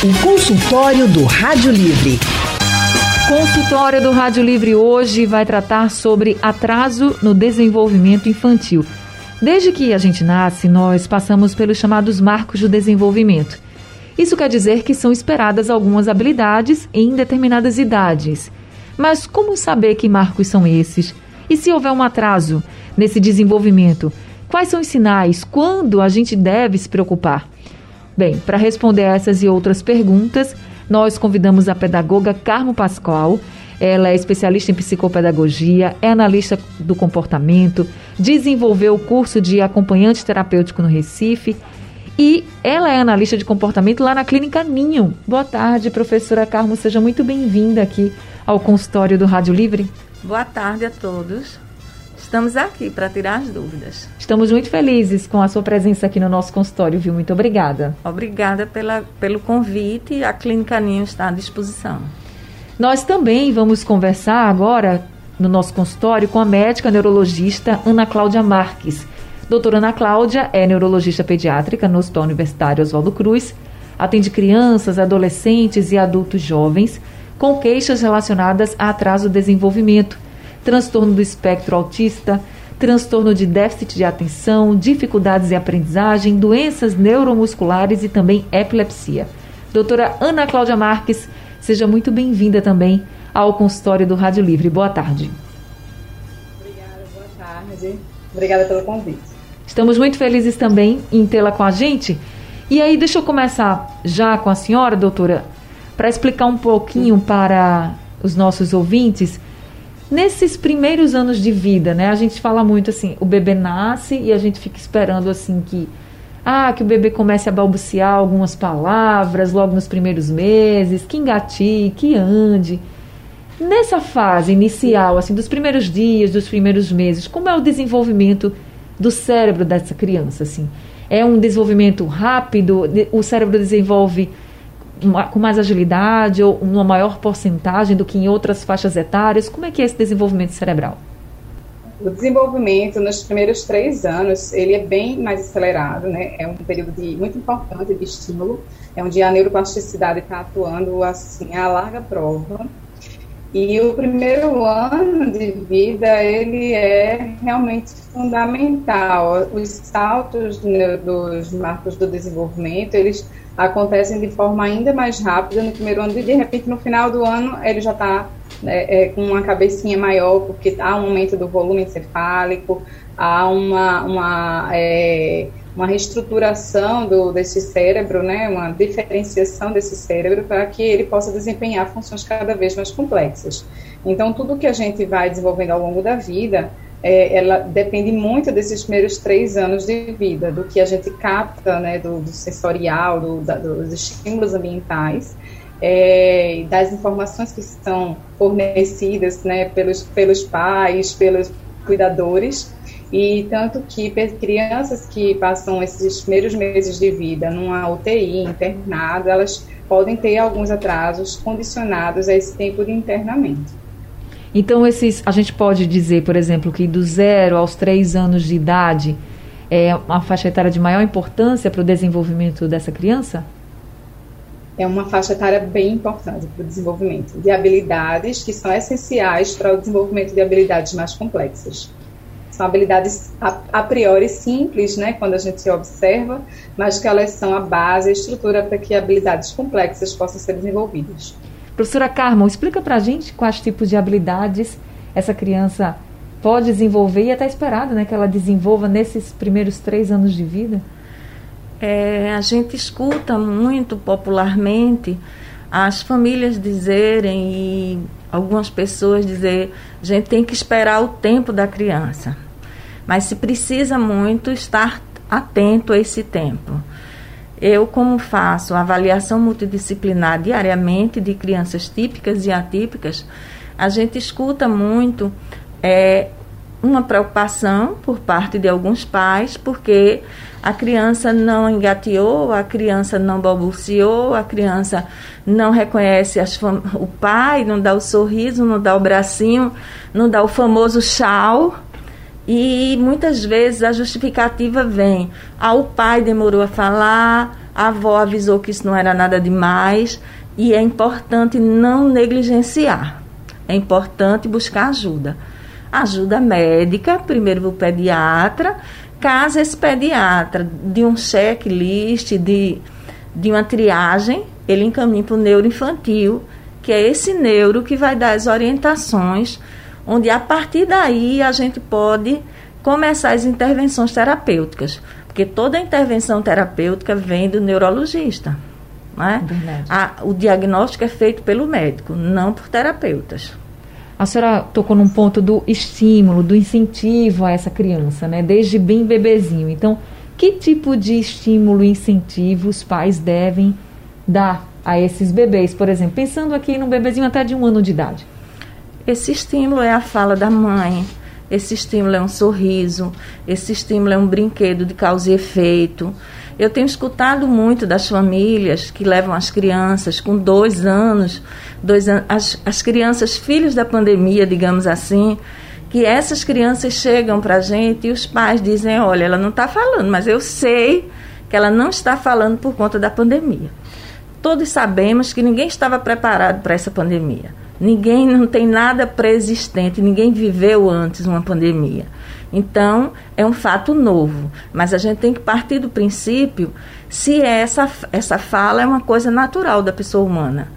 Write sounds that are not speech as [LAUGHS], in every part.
O consultório do Rádio Livre. Consultório do Rádio Livre hoje vai tratar sobre atraso no desenvolvimento infantil. Desde que a gente nasce, nós passamos pelos chamados marcos do desenvolvimento. Isso quer dizer que são esperadas algumas habilidades em determinadas idades. Mas como saber que marcos são esses? E se houver um atraso nesse desenvolvimento, quais são os sinais? Quando a gente deve se preocupar? Bem, para responder essas e outras perguntas, nós convidamos a pedagoga Carmo Pascoal. Ela é especialista em psicopedagogia, é analista do comportamento, desenvolveu o curso de acompanhante terapêutico no Recife e ela é analista de comportamento lá na Clínica Ninho. Boa tarde, professora Carmo, seja muito bem-vinda aqui ao consultório do Rádio Livre. Boa tarde a todos. Estamos aqui para tirar as dúvidas. Estamos muito felizes com a sua presença aqui no nosso consultório, viu? Muito obrigada. Obrigada pela, pelo convite. A Clínica Ninho está à disposição. Nós também vamos conversar agora no nosso consultório com a médica neurologista Ana Cláudia Marques. Doutora Ana Cláudia é neurologista pediátrica no Hospital Universitário Oswaldo Cruz. Atende crianças, adolescentes e adultos jovens com queixas relacionadas a atraso do desenvolvimento, transtorno do espectro autista, transtorno de déficit de atenção, dificuldades em aprendizagem, doenças neuromusculares e também epilepsia. Doutora Ana Cláudia Marques, seja muito bem-vinda também ao consultório do Rádio Livre. Boa tarde. Obrigada, boa tarde. Obrigada pelo convite. Estamos muito felizes também em tê-la com a gente. E aí, deixa eu começar já com a senhora, doutora, para explicar um pouquinho para os nossos ouvintes. Nesses primeiros anos de vida, né? A gente fala muito assim, o bebê nasce e a gente fica esperando assim que ah, que o bebê comece a balbuciar algumas palavras logo nos primeiros meses, que engatie, que ande. Nessa fase inicial, assim, dos primeiros dias, dos primeiros meses, como é o desenvolvimento do cérebro dessa criança, assim? É um desenvolvimento rápido? O cérebro desenvolve com mais agilidade ou uma maior porcentagem do que em outras faixas etárias? Como é que é esse desenvolvimento cerebral? O desenvolvimento nos primeiros três anos, ele é bem mais acelerado, né? É um período de, muito importante de estímulo, é onde a neuroplasticidade está atuando assim a larga prova. E o primeiro ano de vida, ele é realmente fundamental. Os saltos dos marcos do desenvolvimento, eles acontecem de forma ainda mais rápida no primeiro ano e de repente no final do ano ele já está né, é, com uma cabecinha maior porque há um aumento do volume encefálico, há uma, uma, é, uma reestruturação do, desse cérebro, né, uma diferenciação desse cérebro para que ele possa desempenhar funções cada vez mais complexas. Então tudo que a gente vai desenvolvendo ao longo da vida é, ela depende muito desses primeiros três anos de vida, do que a gente capta, né, do, do sensorial, do, da, dos estímulos ambientais, é, das informações que são fornecidas, né, pelos, pelos pais, pelos cuidadores, e tanto que crianças que passam esses primeiros meses de vida numa UTI, internada, elas podem ter alguns atrasos condicionados a esse tempo de internamento. Então, esses, a gente pode dizer, por exemplo, que do zero aos três anos de idade é uma faixa etária de maior importância para o desenvolvimento dessa criança? É uma faixa etária bem importante para o desenvolvimento de habilidades que são essenciais para o desenvolvimento de habilidades mais complexas. São habilidades a, a priori simples, né, quando a gente observa, mas que elas são a base, a estrutura para que habilidades complexas possam ser desenvolvidas. Professora Carmo, explica para a gente quais tipos de habilidades essa criança pode desenvolver e até esperado né, que ela desenvolva nesses primeiros três anos de vida? É, a gente escuta muito popularmente as famílias dizerem e algumas pessoas dizer a gente tem que esperar o tempo da criança. Mas se precisa muito estar atento a esse tempo. Eu, como faço avaliação multidisciplinar diariamente de crianças típicas e atípicas, a gente escuta muito é, uma preocupação por parte de alguns pais, porque a criança não engateou, a criança não balbuciou, a criança não reconhece o pai, não dá o sorriso, não dá o bracinho, não dá o famoso chau. E muitas vezes a justificativa vem: ah, o pai demorou a falar, a avó avisou que isso não era nada demais e é importante não negligenciar. É importante buscar ajuda. Ajuda médica, primeiro o pediatra. Caso esse pediatra de um checklist, de, de uma triagem, ele encaminha para o neuroinfantil, que é esse neuro que vai dar as orientações, onde a partir daí a gente pode começar as intervenções terapêuticas. Porque toda intervenção terapêutica vem do neurologista. Né? A, o diagnóstico é feito pelo médico, não por terapeutas. A senhora tocou num ponto do estímulo, do incentivo a essa criança, né? Desde bem bebezinho. Então, que tipo de estímulo e incentivo os pais devem dar a esses bebês? Por exemplo, pensando aqui num bebezinho até de um ano de idade. Esse estímulo é a fala da mãe, esse estímulo é um sorriso, esse estímulo é um brinquedo de causa e efeito. Eu tenho escutado muito das famílias que levam as crianças com dois anos, dois an as, as crianças filhos da pandemia, digamos assim, que essas crianças chegam para a gente e os pais dizem: olha, ela não está falando, mas eu sei que ela não está falando por conta da pandemia. Todos sabemos que ninguém estava preparado para essa pandemia. Ninguém não tem nada pré-existente, ninguém viveu antes uma pandemia. Então, é um fato novo, mas a gente tem que partir do princípio se essa, essa fala é uma coisa natural da pessoa humana.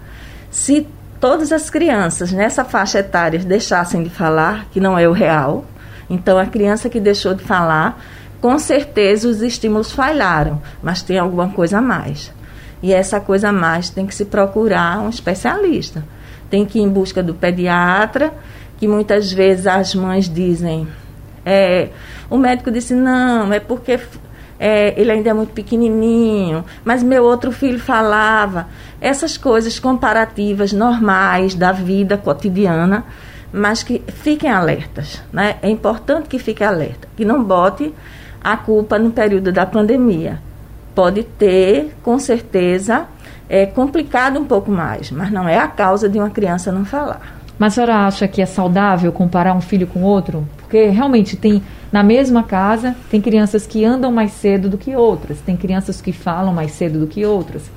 Se todas as crianças nessa faixa etária deixassem de falar, que não é o real, então a criança que deixou de falar, com certeza os estímulos falharam, mas tem alguma coisa a mais. E essa coisa a mais tem que se procurar um especialista tem que ir em busca do pediatra, que muitas vezes as mães dizem. É, o médico disse: não, é porque é, ele ainda é muito pequenininho, mas meu outro filho falava. Essas coisas comparativas normais da vida cotidiana, mas que fiquem alertas. Né? É importante que fiquem alerta, que não bote a culpa no período da pandemia. Pode ter, com certeza, é complicado um pouco mais, mas não é a causa de uma criança não falar. Mas a senhora acha que é saudável comparar um filho com outro? Porque realmente tem, na mesma casa, tem crianças que andam mais cedo do que outras, tem crianças que falam mais cedo do que outras.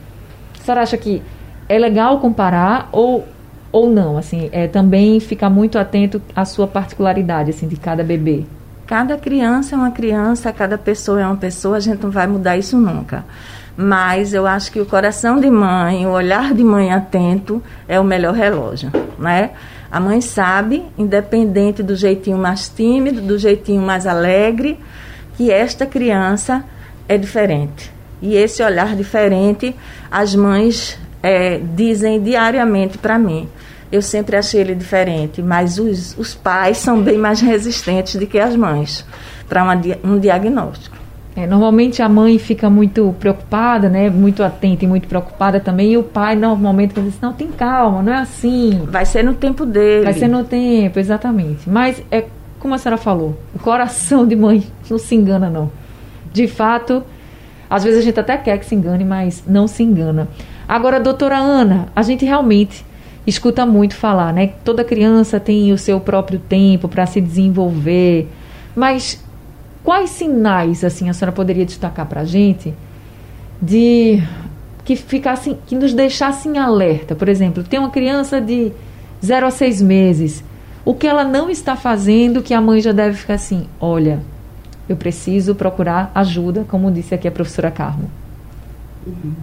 A senhora acha que é legal comparar ou, ou não? Assim, é também ficar muito atento à sua particularidade, assim, de cada bebê. Cada criança é uma criança, cada pessoa é uma pessoa, a gente não vai mudar isso nunca mas eu acho que o coração de mãe, o olhar de mãe atento é o melhor relógio, né? A mãe sabe, independente do jeitinho mais tímido, do jeitinho mais alegre, que esta criança é diferente. E esse olhar diferente, as mães é, dizem diariamente para mim. Eu sempre achei ele diferente, mas os, os pais são bem mais resistentes do que as mães para um diagnóstico. É, normalmente a mãe fica muito preocupada, né? Muito atenta e muito preocupada também. E o pai, normalmente, diz assim, não, tem calma, não é assim. Vai ser no tempo dele. Vai ser no tempo, exatamente. Mas é como a senhora falou, o coração de mãe [LAUGHS] não se engana, não. De fato, às vezes a gente até quer que se engane, mas não se engana. Agora, doutora Ana, a gente realmente escuta muito falar, né? Toda criança tem o seu próprio tempo para se desenvolver. Mas Quais sinais assim a senhora poderia destacar para a gente de que ficassem, que nos deixassem alerta? Por exemplo, tem uma criança de 0 a 6 meses. O que ela não está fazendo que a mãe já deve ficar assim, olha, eu preciso procurar ajuda, como disse aqui a professora Carmo. Uhum.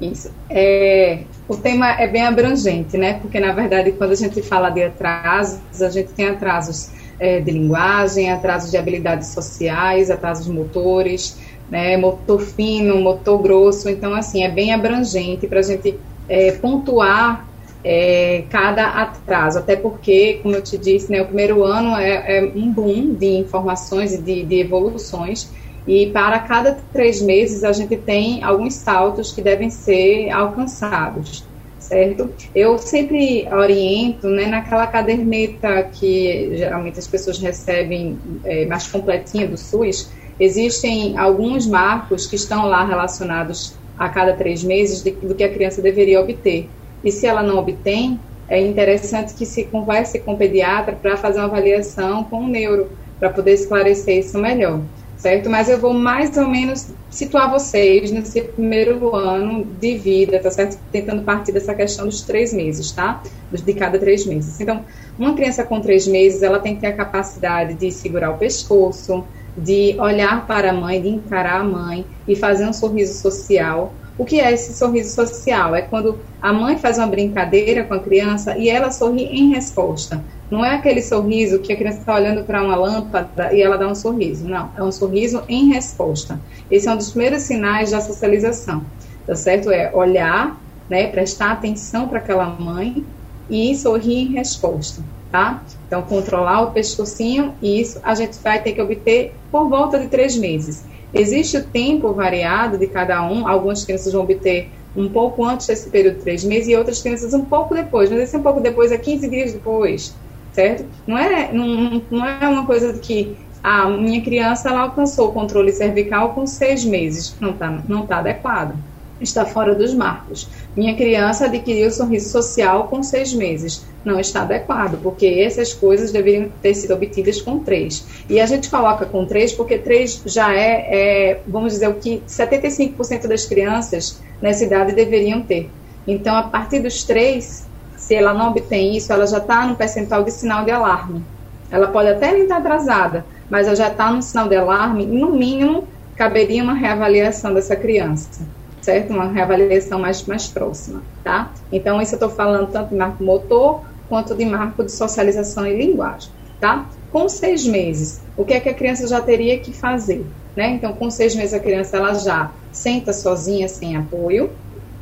Isso. É, o tema é bem abrangente, né? Porque, na verdade, quando a gente fala de atrasos, a gente tem atrasos é, de linguagem, atrasos de habilidades sociais, atrasos motores, né, motor fino, motor grosso. Então, assim, é bem abrangente para a gente é, pontuar é, cada atraso, até porque, como eu te disse, né, o primeiro ano é, é um boom de informações e de, de, evoluções, e para cada três meses a gente tem alguns saltos que devem ser alcançados certo? Eu sempre oriento, né, naquela caderneta que geralmente as pessoas recebem é, mais completinha do SUS, existem alguns marcos que estão lá relacionados a cada três meses de, do que a criança deveria obter. E se ela não obtém, é interessante que se converse com o pediatra para fazer uma avaliação com o neuro, para poder esclarecer isso melhor certo? Mas eu vou mais ou menos situar vocês nesse primeiro ano de vida, tá certo? Tentando partir dessa questão dos três meses, tá? De cada três meses. Então, uma criança com três meses, ela tem que ter a capacidade de segurar o pescoço, de olhar para a mãe, de encarar a mãe e fazer um sorriso social. O que é esse sorriso social? É quando a mãe faz uma brincadeira com a criança e ela sorri em resposta. Não é aquele sorriso que a criança está olhando para uma lâmpada e ela dá um sorriso. Não, é um sorriso em resposta. Esse é um dos primeiros sinais da socialização. Tá certo? É olhar, né, prestar atenção para aquela mãe e sorrir em resposta, tá? Então, controlar o pescocinho, e isso a gente vai ter que obter por volta de três meses. Existe o tempo variado de cada um, algumas crianças vão obter um pouco antes desse período de três meses e outras crianças um pouco depois, mas esse um pouco depois é 15 dias depois, certo? Não é, não, não é uma coisa que a minha criança ela alcançou o controle cervical com seis meses, não está não tá adequado, está fora dos marcos. Minha criança adquiriu sorriso social com seis meses, não está adequado, porque essas coisas deveriam ter sido obtidas com três. E a gente coloca com três porque três já é, é vamos dizer, o que 75% das crianças nessa idade deveriam ter. Então, a partir dos três, se ela não obtém isso, ela já está no percentual de sinal de alarme. Ela pode até nem estar atrasada, mas ela já está no sinal de alarme, no mínimo caberia uma reavaliação dessa criança, certo? Uma reavaliação mais, mais próxima, tá? Então, isso eu estou falando tanto de marco motor quanto de marco de socialização e linguagem, tá? Com seis meses, o que é que a criança já teria que fazer? Né? Então, com seis meses, a criança ela já senta sozinha, sem apoio,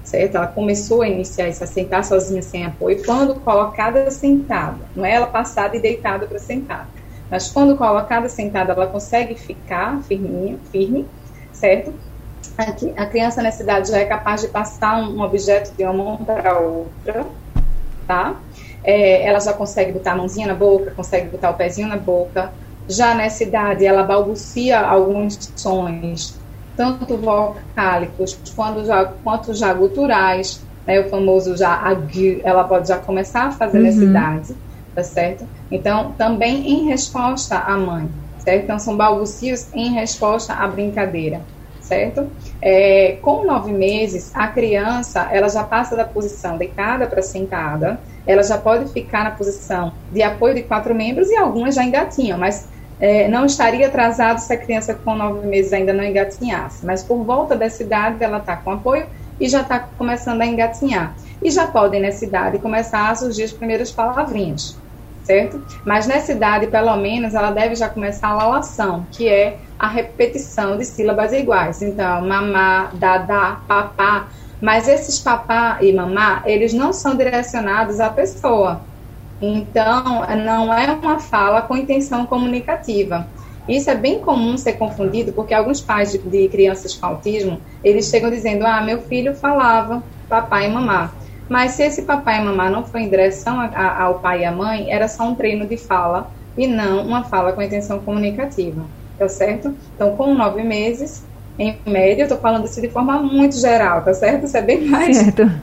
certo? Ela começou a iniciar isso, a sentar sozinha, sem apoio, quando colocada sentada, não é ela passada e deitada para sentar. Mas quando colocada sentada, ela consegue ficar firminha, firme, certo? A criança nessa idade já é capaz de passar um objeto de uma mão para outra, tá? É, ela já consegue botar a mãozinha na boca, consegue botar o pezinho na boca, já nessa idade, ela balbucia alguns sons, tanto vocálicos quanto já, quanto já guturais, né, o famoso já agu, ela pode já começar a fazer uhum. nessa idade, tá certo? Então, também em resposta à mãe, certo? Então, são balbucios em resposta à brincadeira, certo? É, com nove meses, a criança, ela já passa da posição deitada para sentada, ela já pode ficar na posição de apoio de quatro membros e algumas já engatinham, mas é, não estaria atrasado se a criança com nove meses ainda não engatinhasse, mas por volta dessa idade ela está com apoio e já está começando a engatinhar. E já podem, nessa idade, começar a surgir as primeiras palavrinhas, certo? Mas nessa idade, pelo menos, ela deve já começar a lalação, que é a repetição de sílabas iguais. Então, mamá, dadá, papá. Mas esses papá e mamá, eles não são direcionados à pessoa então, não é uma fala com intenção comunicativa. Isso é bem comum ser confundido, porque alguns pais de, de crianças com autismo, eles chegam dizendo, ah, meu filho falava papai e mamá. Mas se esse papai e mamá não foi em direção a, a, ao pai e à mãe, era só um treino de fala e não uma fala com intenção comunicativa, tá certo? Então, com nove meses, em média, eu estou falando isso de forma muito geral, tá certo? Isso é bem mais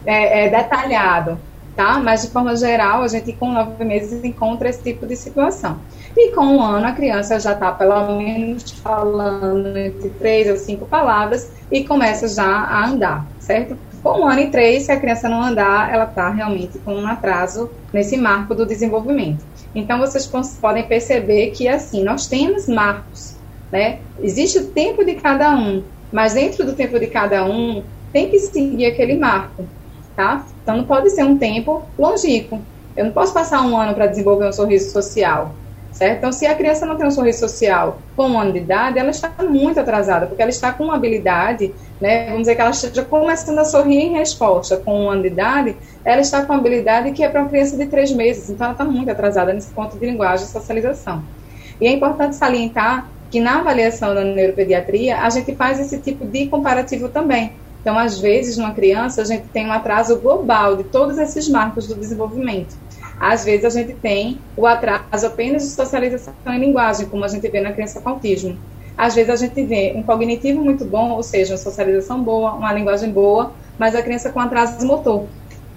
é, é, detalhado tá? Mas de forma geral, a gente com nove meses encontra esse tipo de situação. E com um ano, a criança já está pelo menos falando entre três ou cinco palavras e começa já a andar, certo? Com um ano e três, se a criança não andar, ela está realmente com um atraso nesse marco do desenvolvimento. Então, vocês podem perceber que, assim, nós temos marcos, né? Existe o tempo de cada um, mas dentro do tempo de cada um, tem que seguir aquele marco tá? Então não pode ser um tempo longínquo. Eu não posso passar um ano para desenvolver um sorriso social, certo? Então, se a criança não tem um sorriso social com um ano de idade, ela está muito atrasada, porque ela está com uma habilidade, né? Vamos dizer que ela esteja começando a sorrir em resposta com um ano de idade, ela está com uma habilidade que é para uma criança de três meses, então ela está muito atrasada nesse ponto de linguagem e socialização. E é importante salientar que na avaliação da neuropediatria, a gente faz esse tipo de comparativo também. Então, às vezes, numa criança, a gente tem um atraso global de todos esses marcos do desenvolvimento. Às vezes, a gente tem o atraso apenas de socialização e linguagem, como a gente vê na criança com autismo. Às vezes, a gente vê um cognitivo muito bom, ou seja, uma socialização boa, uma linguagem boa, mas a criança com atraso motor.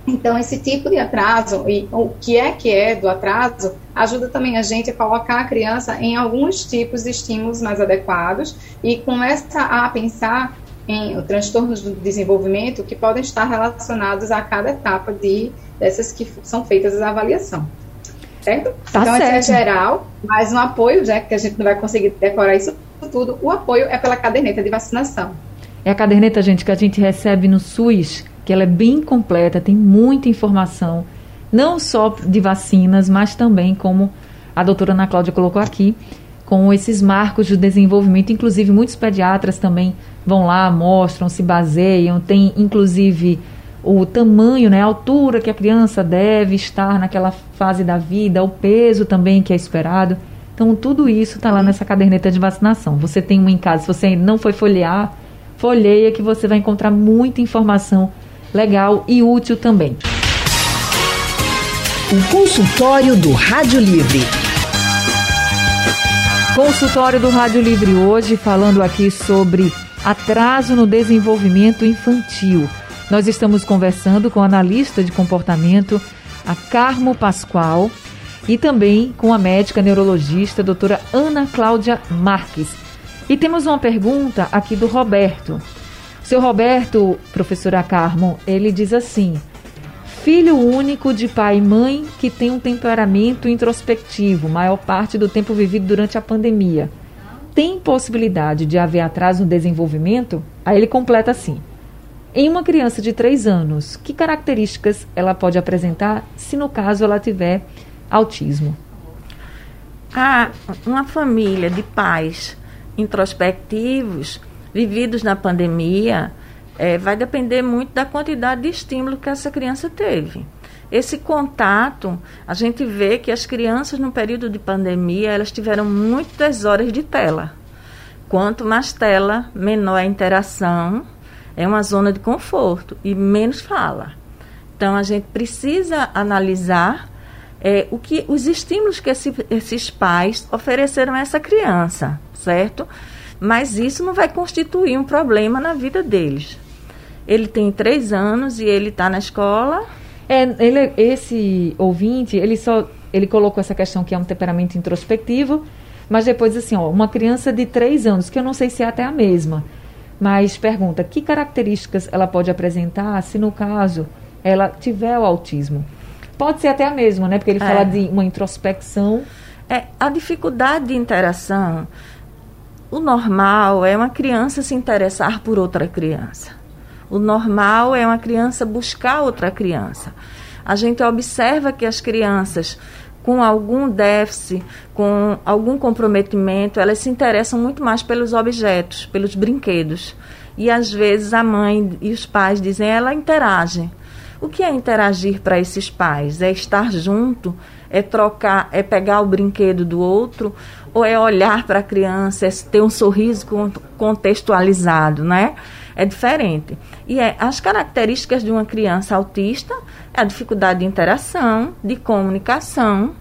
Então, esse tipo de atraso, e o que é que é do atraso, ajuda também a gente a colocar a criança em alguns tipos de estímulos mais adequados e começa a pensar em transtornos do desenvolvimento que podem estar relacionados a cada etapa de dessas que são feitas a avaliação. Certo? Tá então, certo. é geral, mas um apoio, já que a gente não vai conseguir decorar isso tudo, o apoio é pela caderneta de vacinação. É a caderneta, gente, que a gente recebe no SUS, que ela é bem completa, tem muita informação, não só de vacinas, mas também, como a doutora Ana Cláudia colocou aqui, com esses marcos de desenvolvimento. Inclusive, muitos pediatras também vão lá, mostram, se baseiam, tem inclusive o tamanho, né, a altura que a criança deve estar naquela fase da vida, o peso também que é esperado. Então, tudo isso está lá nessa caderneta de vacinação. Você tem uma em casa, se você não foi folhear, folheia que você vai encontrar muita informação legal e útil também. O consultório do Rádio Livre. Consultório do Rádio Livre hoje falando aqui sobre atraso no desenvolvimento infantil. Nós estamos conversando com a analista de comportamento, a Carmo Pascoal, e também com a médica neurologista, a doutora Ana Cláudia Marques. E temos uma pergunta aqui do Roberto. Seu Roberto, professora Carmo, ele diz assim: Filho único de pai e mãe que tem um temperamento introspectivo, maior parte do tempo vivido durante a pandemia. Tem possibilidade de haver atraso no desenvolvimento? Aí ele completa assim: Em uma criança de 3 anos, que características ela pode apresentar se no caso ela tiver autismo? Ah, uma família de pais introspectivos, vividos na pandemia, é, vai depender muito da quantidade de estímulo que essa criança teve. Esse contato, a gente vê que as crianças no período de pandemia, elas tiveram muitas horas de tela. Quanto mais tela, menor a interação, é uma zona de conforto e menos fala. Então a gente precisa analisar é, o que os estímulos que esse, esses pais ofereceram a essa criança, certo? Mas isso não vai constituir um problema na vida deles. Ele tem três anos e ele está na escola. É, ele, esse ouvinte, ele só ele colocou essa questão que é um temperamento introspectivo, mas depois assim, ó, uma criança de três anos, que eu não sei se é até a mesma, mas pergunta que características ela pode apresentar se no caso ela tiver o autismo. Pode ser até a mesma, né? Porque ele É. fala de uma introspecção. É, a dificuldade de interação, o normal é uma criança se interessar por outra criança. O normal é uma criança buscar outra criança. A gente observa que as crianças com algum déficit, com algum comprometimento, elas se interessam muito mais pelos objetos, pelos brinquedos. E às vezes a mãe e os pais dizem, ela interage. O que é interagir para esses pais? É estar junto? É trocar? É pegar o brinquedo do outro? Ou é olhar para a criança? É ter um sorriso con- contextualizado, né? É diferente. E é, as características de uma criança autista é a dificuldade de interação, de comunicação,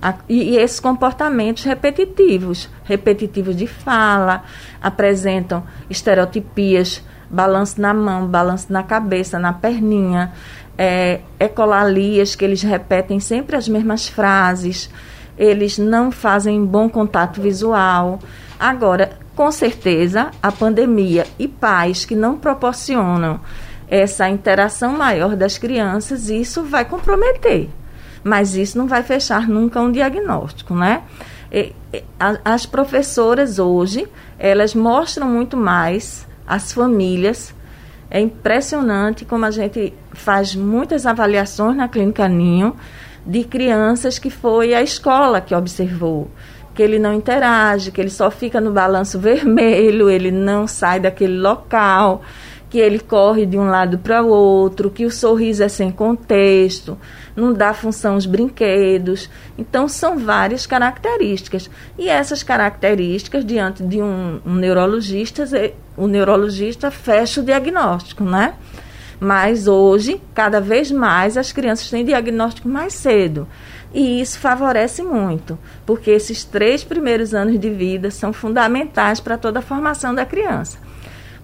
a- e, e esses comportamentos repetitivos, repetitivos de fala, apresentam estereotipias, balanço na mão, balanço na cabeça, na perninha, é, ecolalias, que eles repetem sempre as mesmas frases, eles não fazem bom contato visual. Agora, com certeza, a pandemia e pais que não proporcionam essa interação maior das crianças, isso vai comprometer mas isso não vai fechar nunca um diagnóstico, né? As professoras hoje, elas mostram muito mais as famílias. É impressionante como a gente faz muitas avaliações na clínica Ninho de crianças que foi a escola que observou que ele não interage, que ele só fica no balanço vermelho, ele não sai daquele local, que ele corre de um lado para o outro, que o sorriso é sem contexto, não dá função aos brinquedos. Então, são várias características. E essas características, diante de um, um neurologista, o neurologista fecha o diagnóstico, né? Mas hoje, cada vez mais, as crianças têm diagnóstico mais cedo. E isso favorece muito, porque esses três primeiros anos de vida são fundamentais para toda a formação da criança.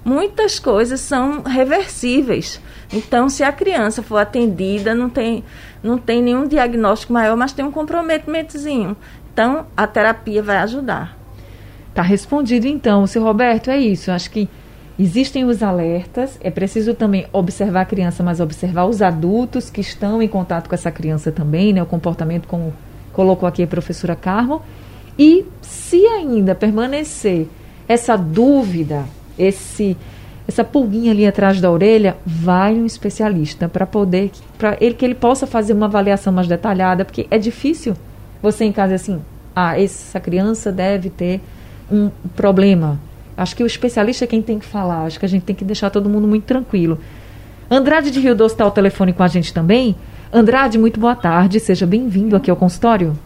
muitas coisas são reversíveis. Então, se a criança for atendida, não tem, não tem nenhum diagnóstico maior, mas tem um comprometimentozinho. Então, a terapia vai ajudar. Tá respondido então, seu Roberto, é isso. Acho que existem os alertas, é preciso também observar a criança, mas observar os adultos que estão em contato com essa criança também, né? O comportamento, como colocou aqui a professora Carmo. E se ainda permanecer essa dúvida, esse essa pulguinha ali atrás da orelha, vai um especialista para poder para ele que ele possa fazer uma avaliação mais detalhada, porque é difícil você em casa assim, ah, essa criança deve ter um problema. Acho que o especialista é quem tem que falar. Acho que a gente tem que deixar todo mundo muito tranquilo. Andrade de Rio Doce está ao telefone com a gente também. Andrade, muito boa tarde. Seja bem-vindo aqui ao consultório.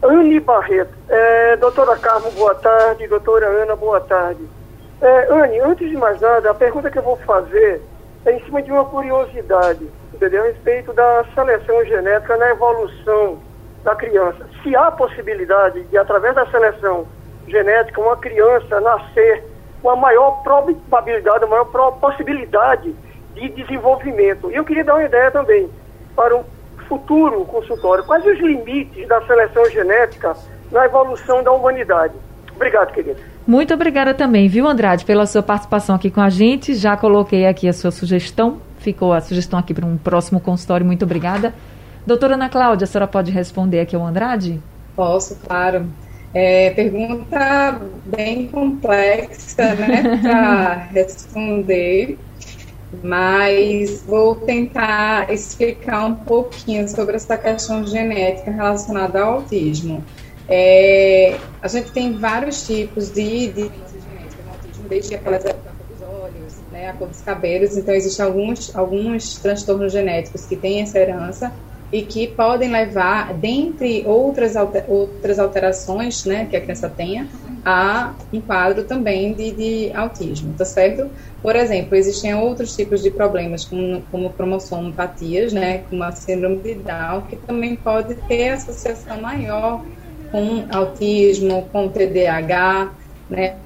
Anne Barreto. É, doutora Carmo, boa tarde. Doutora Ana, boa tarde. É, Anne, antes de mais nada, a pergunta que eu vou fazer é em cima de uma curiosidade, entendeu? A respeito da seleção genética na evolução da criança. Se há possibilidade de, através da seleção genética, uma criança nascer com a maior probabilidade, a maior possibilidade de desenvolvimento. E eu queria dar uma ideia também para o futuro consultório. Quais os limites da seleção genética na evolução da humanidade? Obrigado, querido. Muito obrigada também, viu, Andrade, pela sua participação aqui com a gente. Já coloquei aqui a sua sugestão. Ficou a sugestão aqui para um próximo consultório. Muito obrigada. Doutora Ana Cláudia, a senhora pode responder aqui ao Andrade? Posso, claro. É, pergunta bem complexa, né, [LAUGHS] para responder, mas vou tentar explicar um pouquinho sobre essa questão genética relacionada ao autismo. É, a gente tem vários tipos de, de genética no autismo, desde aquelas épocas dos olhos, né, a cor dos cabelos, então existem alguns, alguns transtornos genéticos que têm essa herança, e que podem levar, dentre outras, alter, outras alterações né, que a criança tenha, a um quadro também de, de autismo, tá certo? Por exemplo, existem outros tipos de problemas, como, como cromossomopatias, né, como a síndrome de Down, que também pode ter associação maior com autismo, com TDAH, né?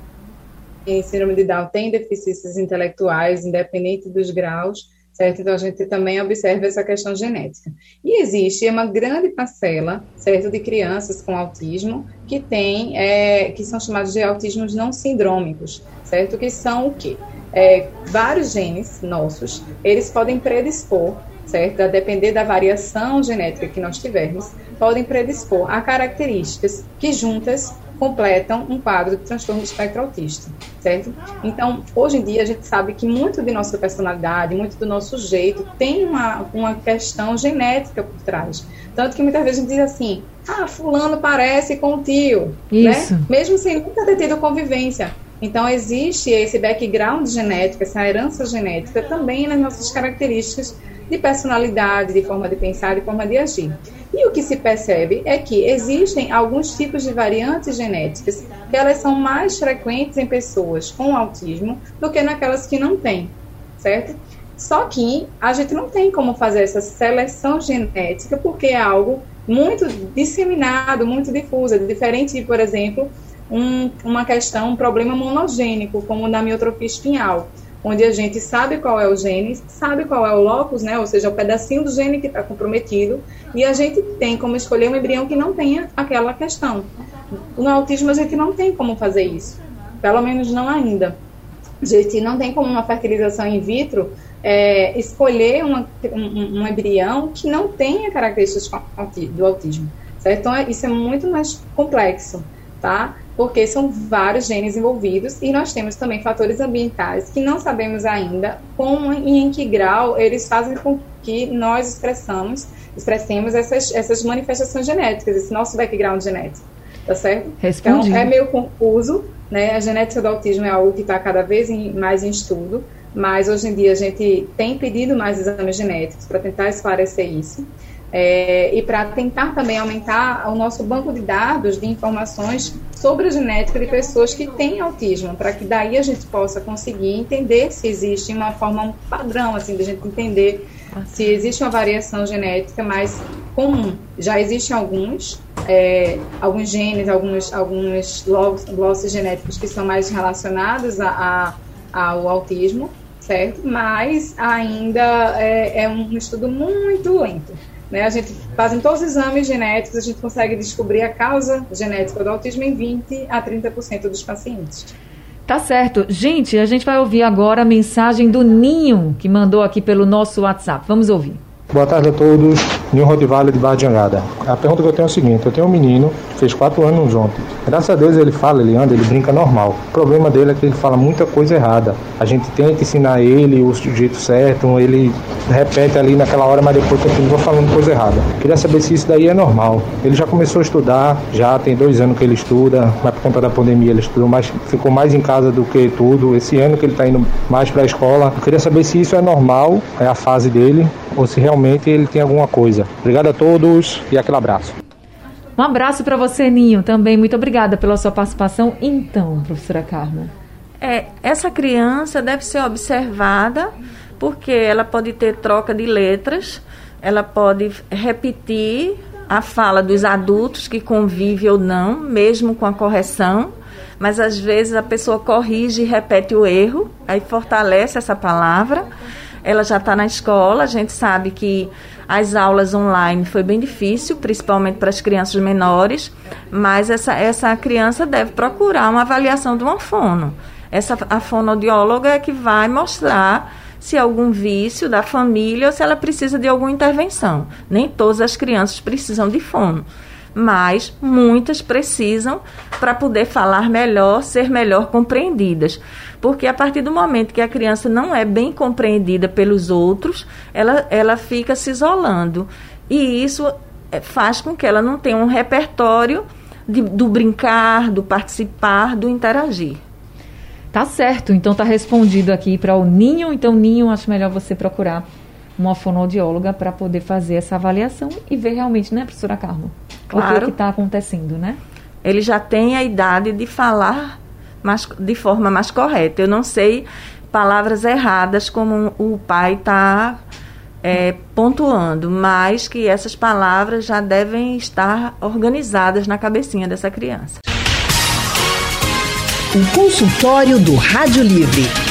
Em síndrome de Down tem deficiências intelectuais, independente dos graus, certo? Então a gente também observa essa questão genética. E existe uma grande parcela, certo, de crianças com autismo que tem, é, que são chamados de autismos não sindrômicos, certo? Que são o quê? É, vários genes nossos, eles podem predispor, certo? A depender da variação genética que nós tivermos, podem predispor a características que juntas completam um quadro de transtorno do espectro autista, certo? Então, hoje em dia, a gente sabe que muito de nossa personalidade, muito do nosso jeito, tem uma, uma questão genética por trás. Tanto que muitas vezes a gente diz assim, ah, fulano parece com o tio, né? Isso. né? Mesmo sem nunca ter tido convivência. Então, existe esse background genético, essa herança genética também nas nossas características de personalidade, de forma de pensar, de forma de agir. E o que se percebe é que existem alguns tipos de variantes genéticas que elas são mais frequentes em pessoas com autismo do que naquelas que não têm, certo? Só que a gente não tem como fazer essa seleção genética porque é algo muito disseminado, muito difuso, diferente de, por exemplo, um, uma questão, um problema monogênico, como o da miotrofia espinhal onde a gente sabe qual é o gene, sabe qual é o locus, né, ou seja, o pedacinho do gene que está comprometido, e a gente tem como escolher um embrião que não tenha aquela questão. No autismo a gente não tem como fazer isso, pelo menos não ainda. A gente não tem como uma fertilização in vitro é, escolher uma, um, um, embrião que não tenha características do autismo, certo? Então isso é muito mais complexo, tá? Porque são vários genes envolvidos e nós temos também fatores ambientais que não sabemos ainda como e em que grau eles fazem com que nós expressamos, expressemos essas, essas manifestações genéticas, esse nosso background genético, tá certo? Respondi. Então é meio confuso, né? A genética do autismo é algo que está cada vez em, mais em estudo, mas hoje em dia a gente tem pedido mais exames genéticos para tentar esclarecer isso é, e para tentar também aumentar o nosso banco de dados de informações sobre a genética de pessoas que têm autismo, para que daí a gente possa conseguir entender se existe uma forma, um padrão, assim, da gente entender se existe uma variação genética mais comum. Já existem alguns, é, alguns genes, alguns, alguns losses genéticos que são mais relacionados a, a ao autismo, certo? Mas ainda é, é um estudo muito lento. Né? A gente fazendo todos os exames genéticos, a gente consegue descobrir a causa genética do autismo em 20 a 30% dos pacientes. Tá certo. Gente, a gente vai ouvir agora a mensagem do Ninho, que mandou aqui pelo nosso WhatsApp. Vamos ouvir. Boa tarde a todos, Ninho Rottweiler de Barra de Angada. A pergunta que eu tenho é o seguinte, eu tenho um menino, fez quatro anos ontem. Graças a Deus ele fala, ele anda, ele brinca normal. O problema dele é que ele fala muita coisa errada. A gente tenta ensinar ele o jeito certo, ele repete ali naquela hora, mas depois continua falando coisa errada. Queria saber se isso daí é normal. Ele já começou a estudar, já tem dois anos que ele estuda, mas por conta da pandemia ele estudou mais, ficou mais em casa do que tudo. Esse ano que ele está indo mais para a escola. Eu queria saber se isso é normal, é a fase dele, ou se realmente ele tem alguma coisa. Obrigado a todos e aquele abraço. Um abraço para você, Ninho, também. Muito obrigada pela sua participação. Então, professora Carmen. É, essa criança deve ser observada porque ela pode ter troca de letras, ela pode repetir a fala dos adultos que convivem ou não, mesmo com a correção, mas às vezes a pessoa corrige e repete o erro, aí fortalece essa palavra ela já está na escola, a gente sabe que as aulas online foi bem difícil, principalmente para as crianças menores, mas essa, essa criança deve procurar uma avaliação de uma fono. Essa, a fonoaudióloga é que vai mostrar se há algum vício da família ou se ela precisa de alguma intervenção. Nem todas as crianças precisam de fono, mas muitas precisam para poder falar melhor, ser melhor compreendidas. Porque a partir do momento que a criança não é bem compreendida pelos outros, ela, ela fica se isolando. E isso é, faz com que ela não tenha um repertório de, do brincar, do participar, do interagir. Tá certo, então tá respondido aqui para o Ninho. Então, Ninho, acho melhor você procurar uma fonoaudióloga para poder fazer essa avaliação e ver realmente, né, professora Carmo? Claro. O que é está acontecendo, né? Ele já tem a idade de falar mais, de forma mais correta. Eu não sei palavras erradas como o pai está é, pontuando, mas que essas palavras já devem estar organizadas na cabecinha dessa criança. O consultório do Rádio Livre.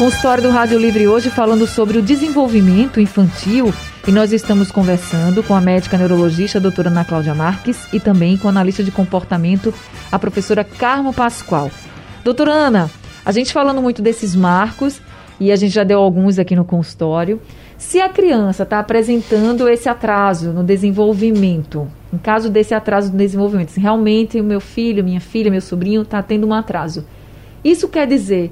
Consultório do Rádio Livre hoje falando sobre o desenvolvimento infantil e nós estamos conversando com a médica neurologista a doutora Ana Cláudia Marques e também com a analista de comportamento, a professora Carmo Pascoal. Doutora Ana, a gente falando muito desses marcos, e a gente já deu alguns aqui no consultório. Se a criança está apresentando esse atraso no desenvolvimento, em caso desse atraso no desenvolvimento, se realmente o meu filho, minha filha, meu sobrinho está tendo um atraso, isso quer dizer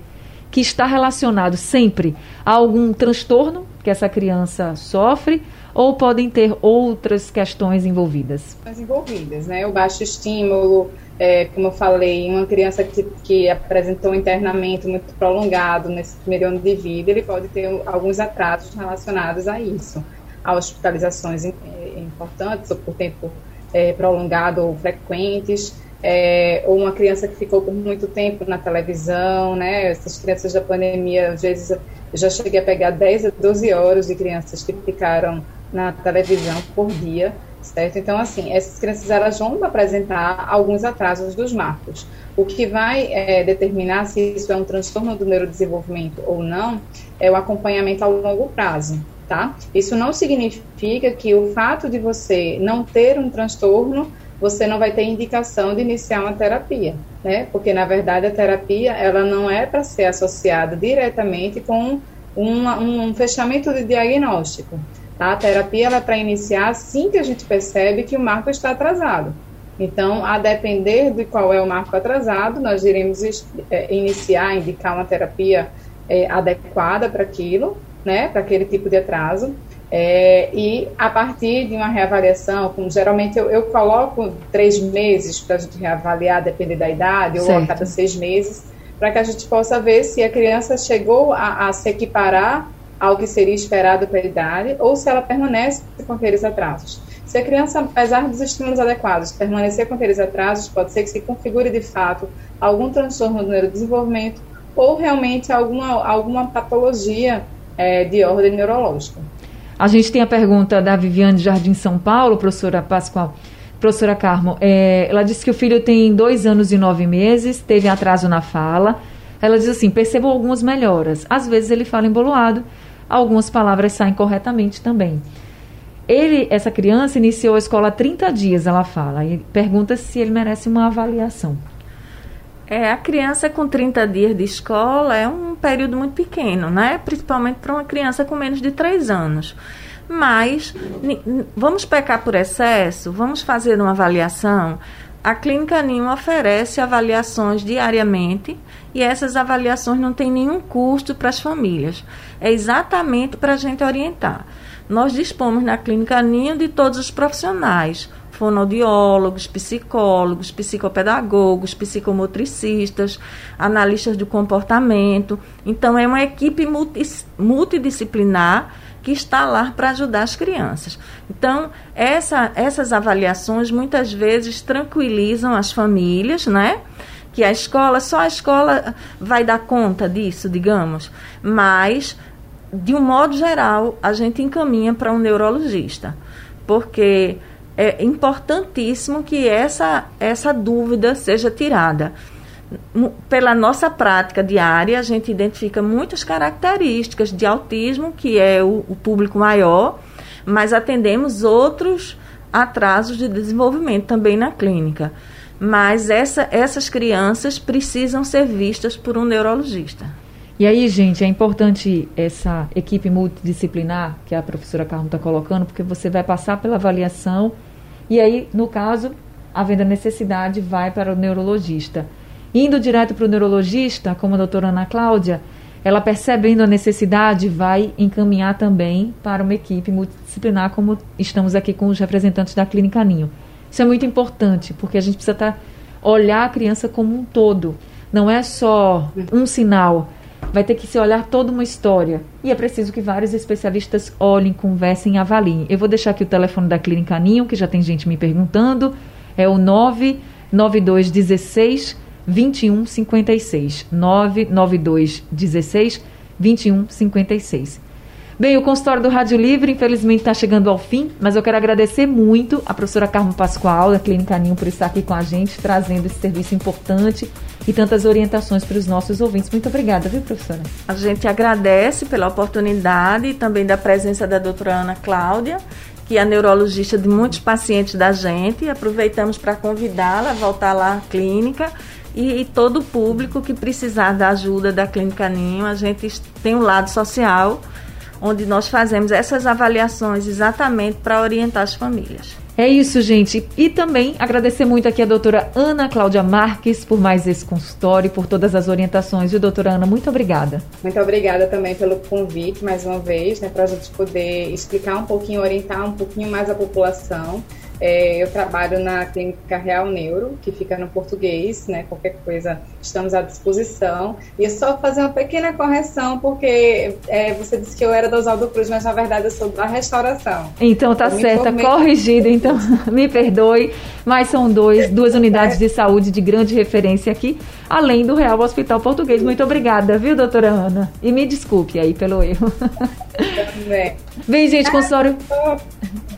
que está relacionado sempre a algum transtorno que essa criança sofre ou podem ter outras questões envolvidas? Envolvidas, né? O baixo estímulo, é, como eu falei, uma criança que, que apresentou um internamento muito prolongado nesse primeiro ano de vida, ele pode ter alguns atrasos relacionados a isso, a hospitalizações importantes ou por tempo é, prolongado ou frequentes, é, ou uma criança que ficou por muito tempo na televisão, né? Essas crianças da pandemia, às vezes eu já cheguei a pegar 10 a 12 horas de crianças que ficaram na televisão por dia certo? Então, assim, essas crianças elas vão apresentar alguns atrasos dos marcos. O que vai é, determinar se isso é um transtorno do neurodesenvolvimento ou não é o acompanhamento a longo prazo, tá? Isso não significa que o fato de você não ter um transtorno você não vai ter indicação de iniciar uma terapia, né? Porque na verdade a terapia ela não é para ser associada diretamente com um fechamento de diagnóstico. Tá? A terapia é para iniciar assim que a gente percebe que o marco está atrasado. Então, a depender de qual é o marco atrasado, nós iremos é, iniciar, indicar uma terapia é, adequada para aquilo, né, para aquele tipo de atraso. É, e a partir de uma reavaliação, como geralmente eu, eu coloco três meses para a gente reavaliar, depender da idade, certo. ou a cada seis meses, para que a gente possa ver se a criança chegou a, a se equiparar ao que seria esperado para a idade, ou se ela permanece com aqueles atrasos. Se a criança, apesar dos estímulos adequados, permanecer com aqueles atrasos, pode ser que se configure de fato algum transtorno do neurodesenvolvimento ou realmente alguma, alguma patologia é, de ordem neurológica. A gente tem a pergunta da Viviane Jardim São Paulo, professora Pascoal. Professora Carmo, é, ela disse que o filho tem dois anos e nove meses, teve atraso na fala, Ela diz assim: percebo algumas melhoras. Às vezes ele fala embolado, algumas palavras saem corretamente também. Ele, essa criança iniciou a escola há 30 dias, ela fala, e pergunta se ele merece uma avaliação. É, a criança com 30 dias de escola é um período muito pequeno, né? Principalmente para uma criança com menos de 3 anos. Mas vamos pecar por excesso? Vamos fazer uma avaliação? A Clínica Ninho oferece avaliações diariamente e essas avaliações não têm nenhum custo para as famílias. É exatamente para a gente orientar. Nós dispomos na Clínica Ninho de todos os profissionais, fonoaudiólogos, psicólogos, psicopedagogos, psicomotricistas, analistas do comportamento. Então, é uma equipe multidisciplinar que está lá para ajudar as crianças. Então, essa, essas avaliações muitas vezes tranquilizam as famílias, né? Que a escola, só a escola vai dar conta disso, digamos, mas de um modo geral, a gente encaminha para um neurologista, porque é importantíssimo que essa, essa dúvida seja tirada. Pela nossa prática diária, a gente identifica muitas características de autismo, que é o, o público maior, mas atendemos outros atrasos de desenvolvimento também na clínica. Mas essa, essas crianças precisam ser vistas por um neurologista. E aí, gente, é importante essa equipe multidisciplinar que a professora Carmo está colocando, porque você vai passar pela avaliação e aí, no caso, havendo a necessidade, vai para o neurologista. Indo direto para o neurologista, como a doutora Ana Cláudia, ela percebendo a necessidade, vai encaminhar também para uma equipe multidisciplinar, como estamos aqui com os representantes da Clínica Ninho. Isso é muito importante, porque a gente precisa tá, olhar a criança como um todo. Não é só um sinal vai ter que se olhar toda uma história. E é preciso que vários especialistas olhem, conversem e avaliem. Eu vou deixar aqui o telefone da Clínica Ninho, que já tem gente me perguntando. É o 99216 2156. 99216 2156. Bem, o consultório do Rádio Livre, infelizmente, está chegando ao fim, mas eu quero agradecer muito a professora Carmo Pascoal, da Clínica Ninho, por estar aqui com a gente, trazendo esse serviço importante e tantas orientações para os nossos ouvintes. Muito obrigada, viu, professora? A gente agradece pela oportunidade e também da presença da doutora Ana Cláudia, que é a neurologista de muitos pacientes da gente. Aproveitamos para convidá-la a voltar lá à clínica e, e, todo o público que precisar da ajuda da Clínica Ninho. A gente tem um lado social onde nós fazemos essas avaliações exatamente para orientar as famílias. É isso, gente. E também agradecer muito aqui a doutora Ana Cláudia Marques por mais esse consultório e por todas as orientações. E doutora Ana, muito obrigada. Muito obrigada também pelo convite, mais uma vez, né, para a gente poder explicar um pouquinho, orientar um pouquinho mais a população é, eu trabalho na Clínica Real Neuro, que fica no português, né? Qualquer coisa estamos à disposição. E é só fazer uma pequena correção, porque é, você disse que eu era do Oswaldo Cruz, mas na verdade eu sou da restauração. Então tá certa, corrigido. Então [LAUGHS] me perdoe, mas são dois, duas unidades de saúde de grande referência aqui, além do Real Hospital Português. Muito obrigada, viu, doutora Ana? E me desculpe aí pelo erro. [LAUGHS] Também. Bem, gente, consultório.